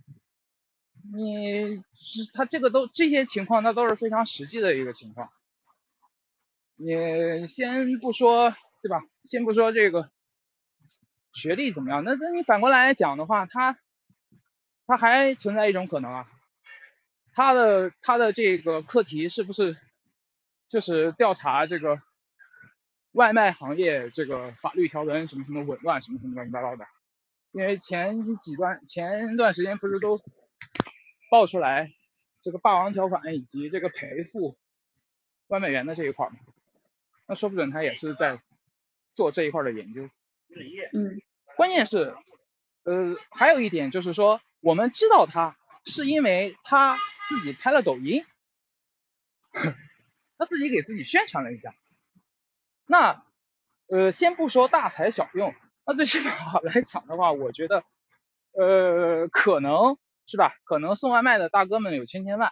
你是他这个都这些情况，那都是非常实际的一个情况。你先不说对吧？先不说这个学历怎么样，那那你反过来讲的话，他他还存在一种可能啊，他的他的这个课题是不是就是调查这个外卖行业这个法律条文什么什么紊乱什么什么乱七八糟的？因为前几段前段时间不是都爆出来这个霸王条款以及这个赔付外卖员的这一块吗，那说不准他也是在做这一块的研究。嗯关键是，呃，还有一点就是说，我们知道他是因为他自己拍了抖音，他自己给自己宣传了一下。那，呃，先不说大材小用，那最起码来讲的话，我觉得，呃，可能是吧？可能送外卖的大哥们有千千万，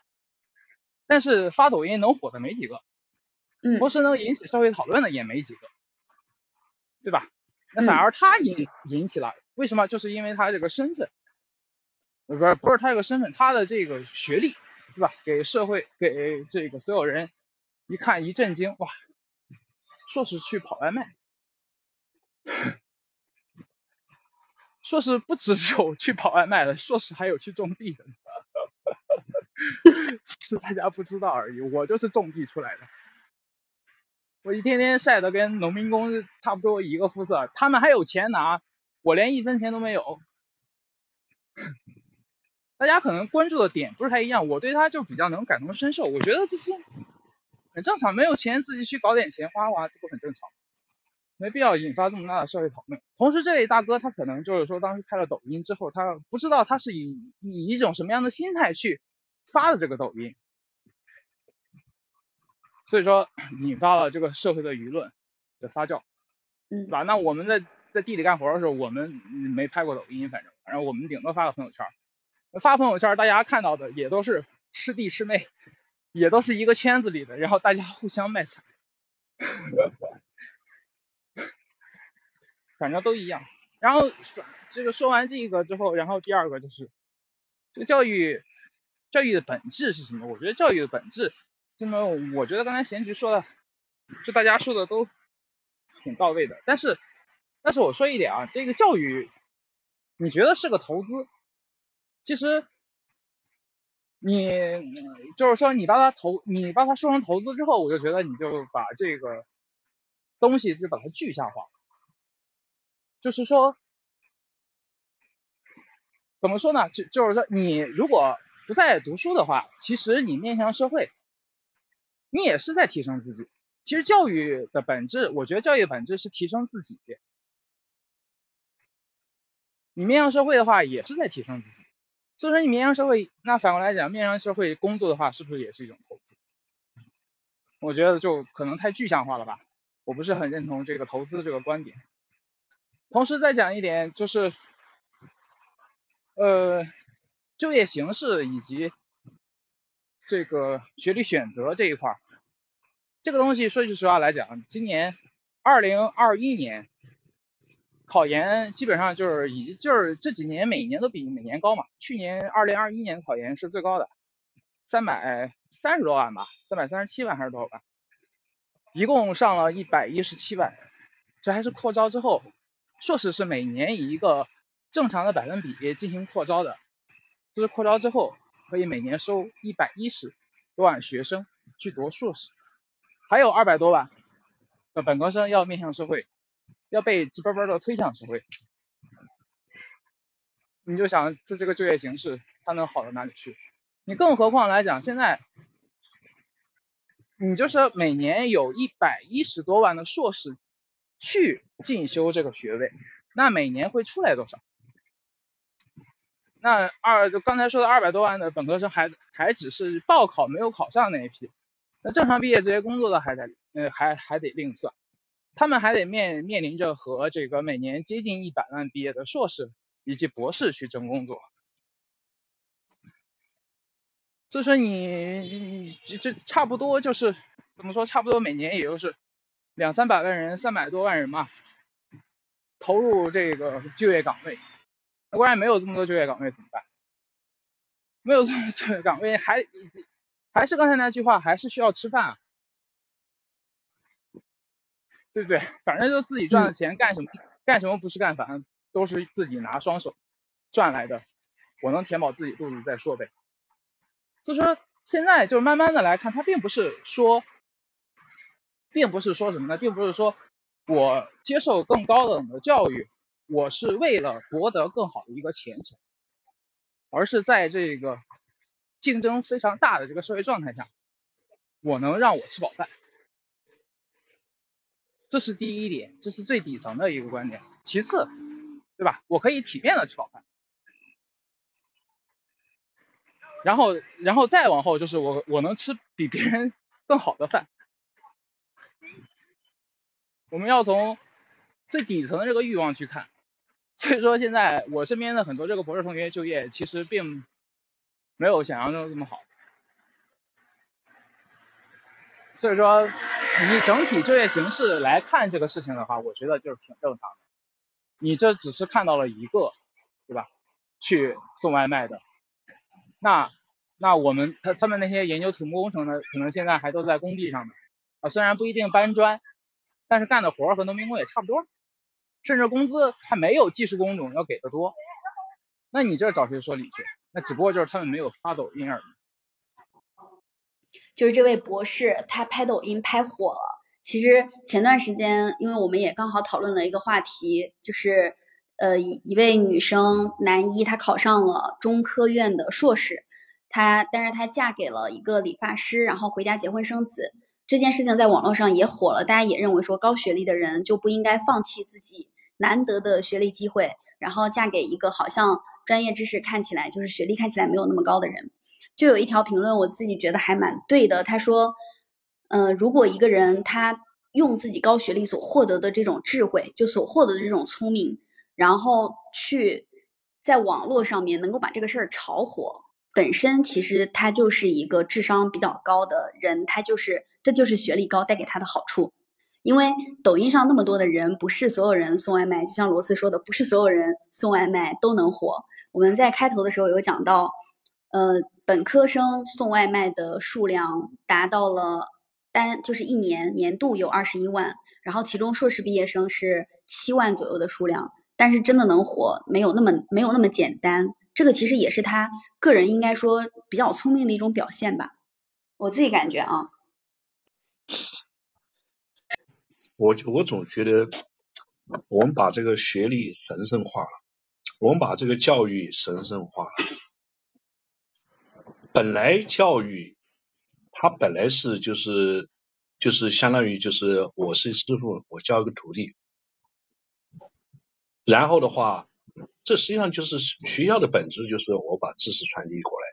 但是发抖音能火的没几个，嗯同时能引起社会讨论的也没几个，对吧？那嗯反而他引引起了，为什么？就是因为他这个身份，呃不是不是他这个身份，他的这个学历，对吧？给社会给这个所有人一看一震惊，哇，硕士去跑外卖，硕士不只有去跑外卖的，硕士还有去种地的，是大家不知道而已。我就是种地出来的。我一天天晒得跟农民工差不多一个肤色，他们还有钱拿，我连一分钱都没有。大家可能关注的点不是太一样，我对他就比较能感同身受，我觉得这是很正常，没有钱自己去搞点钱花花，这不很正常，没必要引发这么大的社会讨论。同时，这位大哥他可能就是说，当时拍了抖音之后，他不知道他是以以一种什么样的心态去发的这个抖音，所以说 引发了这个社会的舆论的发酵，嗯对吧？那我们在在地里干活的时候，我们嗯没拍过抖音，反正反正我们顶多发个朋友圈儿，发朋友圈儿大家看到的也都是师弟师妹，也都是一个圈子里的，然后大家互相卖惨，反正都一样。然后这个说完这个之后，然后第二个就是这个教育教育的本质是什么？我觉得教育的本质，那么我觉得刚才贤菊说的，就大家说的都挺到位的。但是但是我说一点啊，这个教育你觉得是个投资，其实你就是说你把它投，你把它说成投资之后，我就觉得你就把这个东西就把它具象化，就是说怎么说呢？就就是说你如果不再读书的话，其实你面向社会，你也是在提升自己。其实教育的本质，我觉得教育的本质是提升自己。你面向社会的话，也是在提升自己。所以说，你面向社会，那反过来讲，面向社会工作的话，是不是也是一种投资？我觉得就可能太具象化了吧，我不是很认同这个投资这个观点。同时再讲一点，就是呃，就业形势以及这个学历选择这一块儿，这个东西说句实话来讲，今年二零二一年。考研基本上就是以就是这几年每年都比每年高嘛。去年二零二一年考研是最高的，三百三十多万吧，三百三十七万还是多少万？一共上了一百一十七万，这还是扩招之后，硕士是每年以一个正常的百分比进行扩招的，就是扩招之后可以每年收一百一十多万学生去读硕士，还有二百多万的本科生要面向社会。要被直奔奔的推向社会，你就想这这个就业形势，它能好到哪里去？你更何况来讲，现在你就是每年有一百一十多万的硕士去进修这个学位，那每年会出来多少？那二就刚才说的二百多万的本科生还还只是报考没有考上那一批，那正常毕业直接工作的还得呃还还得另算。他们还得面面临着和这个每年接近一百万毕业的硕士以及博士去争工作，所以说你你这这差不多就是怎么说，差不多每年也就是两三百万人、三百多万人嘛，投入这个就业岗位，那关键没有这么多就业岗位怎么办？没有这么多就业岗位，还还是刚才那句话，还是需要吃饭啊。对不对？反正就自己赚的钱，干什么干什么不是干，反正都是自己拿双手赚来的。我能填饱自己肚子再说呗。所以说现在就是慢慢的来看，它并不是说，并不是说什么呢？并不是说我接受更高等的教育，我是为了博得更好的一个前程，而是在这个竞争非常大的这个社会状态下，我能让我吃饱饭。这是第一点，这是最底层的一个观点。其次，对吧？我可以体面的吃饱饭。然后，然后再往后就是我我能吃比别人更好的饭。我们要从最底层的这个欲望去看。所以说，现在我身边的很多这个博士同学就业，其实并没有想象中这么好。所以说。你整体就业形势来看这个事情的话，我觉得就是挺正常的。你这只是看到了一个，对吧？去送外卖的，那那我们他他们那些研究土木工程的，可能现在还都在工地上呢。啊，虽然不一定搬砖，但是干的活和农民工也差不多，甚至工资还没有技术工种要给的多。那你这找谁说理去？那只不过就是他们没有发抖音而已。就是这位博士，他拍抖音拍火了。其实前段时间，因为我们也刚好讨论了一个话题，就是呃一一位女生男一，她考上了中科院的硕士，她但是她嫁给了一个理发师，然后回家结婚生子。这件事情在网络上也火了，大家也认为说高学历的人就不应该放弃自己难得的学历机会，然后嫁给一个好像专业知识看起来就是学历看起来没有那么高的人。就有一条评论，我自己觉得还蛮对的。他说，嗯，如果一个人他用自己高学历所获得的这种智慧，就所获得的这种聪明，然后去在网络上面能够把这个事儿炒火，本身其实他就是一个智商比较高的人，他就是这就是学历高带给他的好处。因为抖音上那么多的人，不是所有人送外卖，就像罗斯说的，不是所有人送外卖都能火。我们在开头的时候有讲到。呃，本科生送外卖的数量达到了单，就是一年年度有二十一万，然后其中硕士毕业生是七万左右的数量，但是真的能火，没有那么没有那么简单。这个其实也是他个人应该说比较聪明的一种表现吧，我自己感觉啊。我我总觉得我们把这个学历神圣化了，我们把这个教育神圣化了。本来教育，它本来是就是就是相当于就是我是师傅，我教一个徒弟，然后的话，这实际上就是学校的本质，就是我把知识传递过来。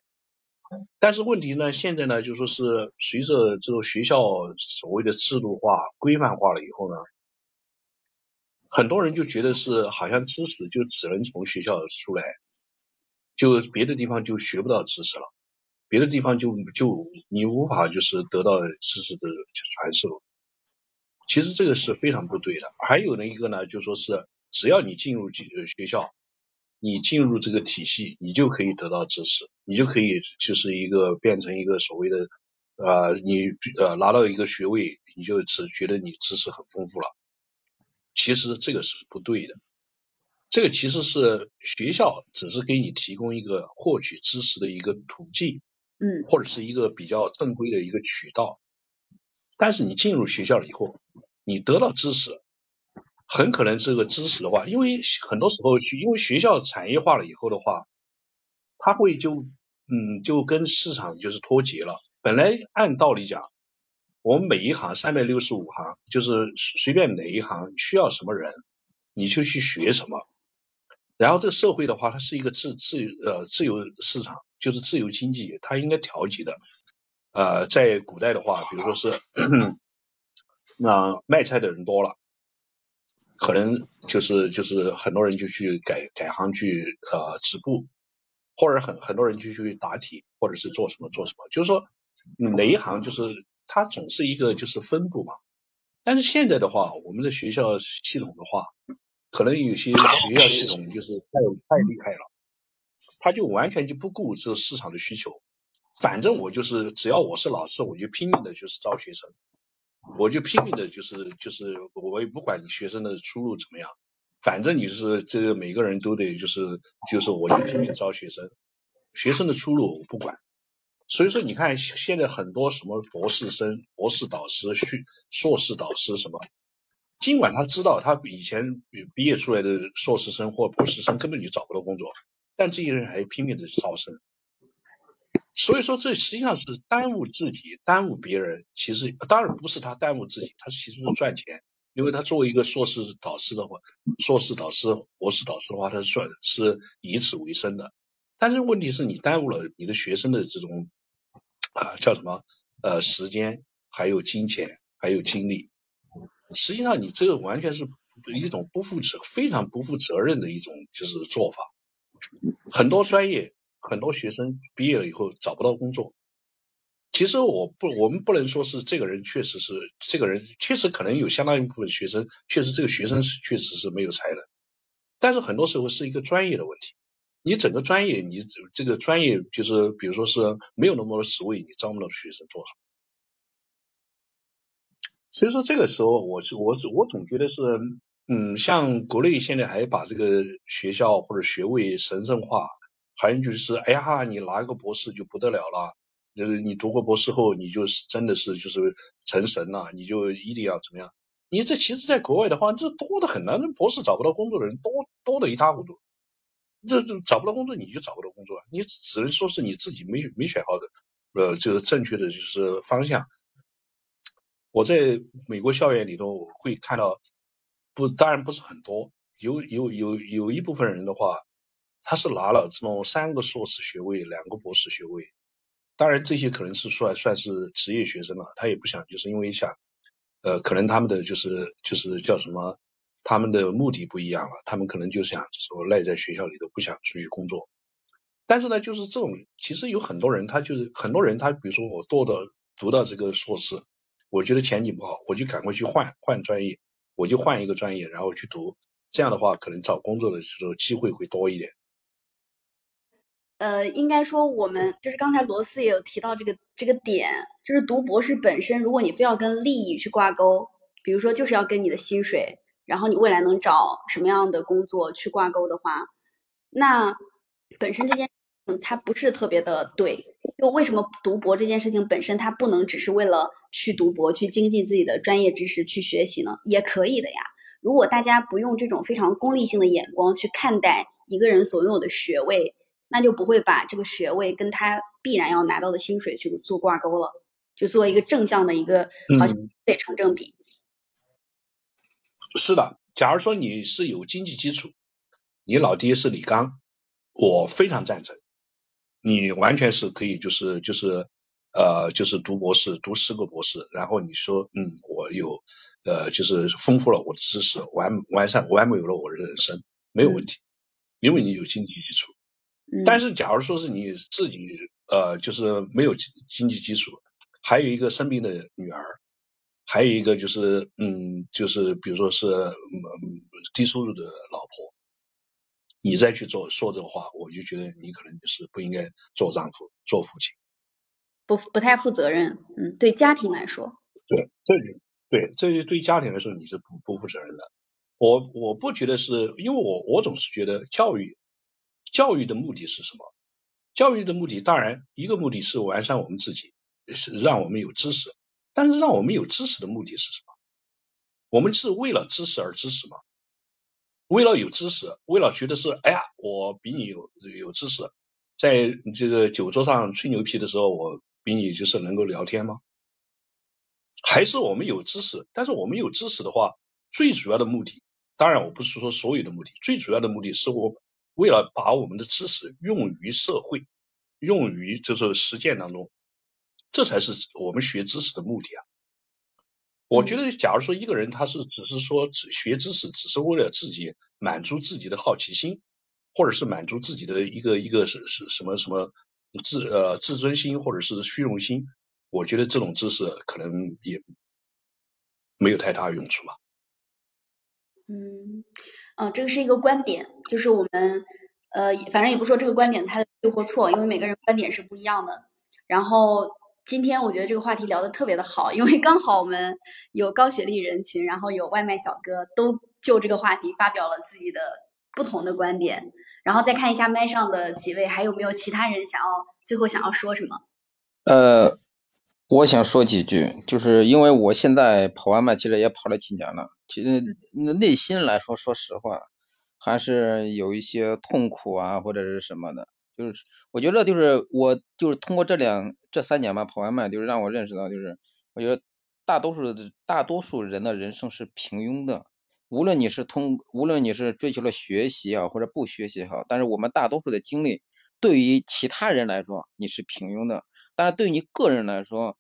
但是问题呢，现在呢，就说是随着这个学校所谓的制度化、规范化了以后呢，很多人就觉得是好像知识就只能从学校出来，就别的地方就学不到知识了。别的地方就就你无法就是得到知识的传授，其实这个是非常不对的。还有呢一个呢，就说是只要你进入学校，你进入这个体系，你就可以得到知识，你就可以就是一个变成一个所谓的呃你呃拿到一个学位，你就只觉得你知识很丰富了。其实这个是不对的。这个其实是学校只是给你提供一个获取知识的一个途径。嗯，或者是一个比较正规的一个渠道，但是你进入学校了以后，你得到知识，很可能这个知识的话，因为很多时候去因为学校产业化了以后的话，它会就嗯就跟市场就是脱节了。本来按道理讲，我们每一行三百六十五行，就是随便哪一行需要什么人，你就去学什么。然后这社会的话，它是一个自自呃自由市场，就是自由经济，它应该调节的。呃，在古代的话，比如说是 那卖菜的人多了，可能就是就是很多人就去改改行去呃织布，或者很很多人就去打铁，或者是做什么做什么，就是说哪一行就是它总是一个就是分布嘛。但是现在的话，我们的学校系统的话。可能有些学校系统就是太太厉害了，他就完全就不顾这市场的需求，反正我就是只要我是老师，我就拼命的就是招学生，我就拼命的就是就是我也不管你学生的出路怎么样，反正你是这个每个人都得就是就是我就拼命招学生，学生的出路我不管，所以说你看现在很多什么博士生、博士导师、硕硕士导师什么。尽管他知道他以前毕业出来的硕士生或博士生根本就找不到工作，但这些人还拼命的招生，所以说这实际上是耽误自己，耽误别人。其实当然不是他耽误自己，他其实是赚钱，因为他作为一个硕士导师的话，硕士导师、博士导师的话，他是赚是以此为生的。但是问题是你耽误了你的学生的这种啊叫什么呃时间，还有金钱，还有精力。实际上，你这个完全是一种不负责、非常不负责任的一种就是做法。很多专业，很多学生毕业了以后找不到工作。其实我不，我们不能说是这个人确实是这个人确实可能有相当一部分学生，确实这个学生是确实是没有才能。但是很多时候是一个专业的问题。你整个专业，你这个专业就是比如说是没有那么多职位，你招不到学生做什么？所以说这个时候，我是我是我总觉得是，嗯，像国内现在还把这个学校或者学位神圣化，好像就是哎呀，你拿个博士就不得了了，就是，你读过博士后，你就是真的是就是成神了，你就一定要怎么样？你这其实，在国外的话，这多的很呢，那博士找不到工作的人多多的一塌糊涂，这这找不到工作，你就找不到工作，你只能说是你自己没没选好的，呃，这个正确的就是方向。我在美国校园里头会看到，不，当然不是很多，有有有有一部分人的话，他是拿了这种三个硕士学位，两个博士学位，当然这些可能是算算是职业学生了，他也不想就是因为想，呃，可能他们的就是就是叫什么，他们的目的不一样了，他们可能就想说赖在学校里头不想出去工作，但是呢，就是这种其实有很多人，他就是很多人他比如说我多的读到这个硕士。我觉得前景不好，我就赶快去换换专业，我就换一个专业，然后去读，这样的话可能找工作的时候机会会多一点。呃，应该说我们就是刚才罗斯也有提到这个这个点，就是读博士本身，如果你非要跟利益去挂钩，比如说就是要跟你的薪水，然后你未来能找什么样的工作去挂钩的话，那本身这件。嗯，它不是特别的对。就为什么读博这件事情本身，它不能只是为了去读博、去精进自己的专业知识、去学习呢？也可以的呀。如果大家不用这种非常功利性的眼光去看待一个人所拥有的学位，那就不会把这个学位跟他必然要拿到的薪水去做挂钩了。就做一个正向的一个，好像得成正比。是的，假如说你是有经济基础，你老爹是李刚，我非常赞成，你完全是可以就是就是呃就是读博士读十个博士，然后你说嗯我有呃就是丰富了我的知识，完完善完美了我的人生，没有问题，因为你有经济基础。但是假如说是你自己呃就是没有经济基础，还有一个生病的女儿。还有一个就是，嗯，就是比如说是嗯低收入的老婆，你再去做说这个话，我就觉得你可能就是不应该做丈夫、做父亲，不不太负责任，嗯，对家庭来说，对，这就对，这就对家庭来说你是不不负责任的。我我不觉得是因为我我总是觉得教育教育的目的是什么？教育的目的当然一个目的是完善我们自己，是让我们有知识。但是让我们有知识的目的是什么？我们是为了知识而知识吗？为了有知识，为了觉得是，哎呀，我比你有有知识，在这个酒桌上吹牛皮的时候，我比你就是能够聊天吗？还是我们有知识？但是我们有知识的话，最主要的目的，当然我不是说所有的目的，最主要的目的是我为了把我们的知识用于社会，用于就是实践当中。这才是我们学知识的目的啊！我觉得，假如说一个人他是只是说只学知识，只是为了自己满足自己的好奇心，或者是满足自己的一个一个是是什么什么自呃自尊心或者是虚荣心，我觉得这种知识可能也没有太大用处吧。嗯，嗯，这个是一个观点，就是我们呃，反正也不说这个观点它的对或错，因为每个人观点是不一样的。然后。今天我觉得这个话题聊得特别的好，因为刚好我们有高学历人群，然后有外卖小哥，都就这个话题发表了自己的不同的观点。然后再看一下麦上的几位，还有没有其他人想要最后想要说什么？呃，我想说几句，就是因为我现在跑外卖其实也跑了几年了，其实内心来说，说实话，还是有一些痛苦啊，或者是什么的。就是我觉得就是我就是通过这两这三年吧跑外卖，就是让我认识到就是我觉得大多数的大多数人的人生是平庸的，无论你是通无论你是追求了学习啊或者不学习好，但是我们大多数的经历对于其他人来说你是平庸的，但是对于你个人来说，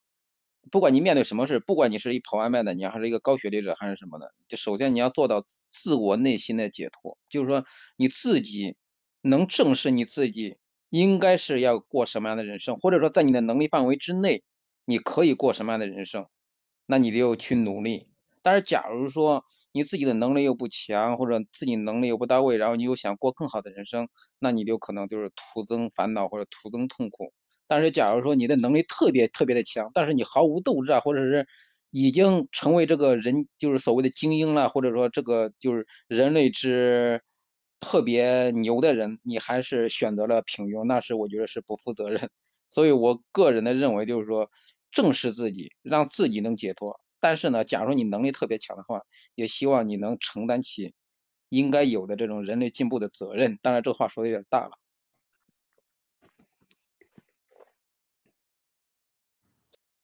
不管你面对什么事，不管你是一跑外卖的，你还是一个高学历者还是什么的，就首先你要做到自我内心的解脱，就是说你自己能正视你自己。应该是要过什么样的人生，或者说在你的能力范围之内，你可以过什么样的人生，那你就去努力。但是假如说你自己的能力又不强，或者自己能力又不到位，然后你又想过更好的人生，那你就可能就是徒增烦恼或者徒增痛苦。但是假如说你的能力特别特别的强，但是你毫无斗志啊，或者是已经成为这个人就是所谓的精英了，或者说这个就是人类之。特别牛的人，你还是选择了平庸，那是我觉得是不负责任。所以我个人的认为就是说，正视自己，让自己能解脱。但是呢，假如你能力特别强的话，也希望你能承担起应该有的这种人类进步的责任。当然，这话说的有点大了。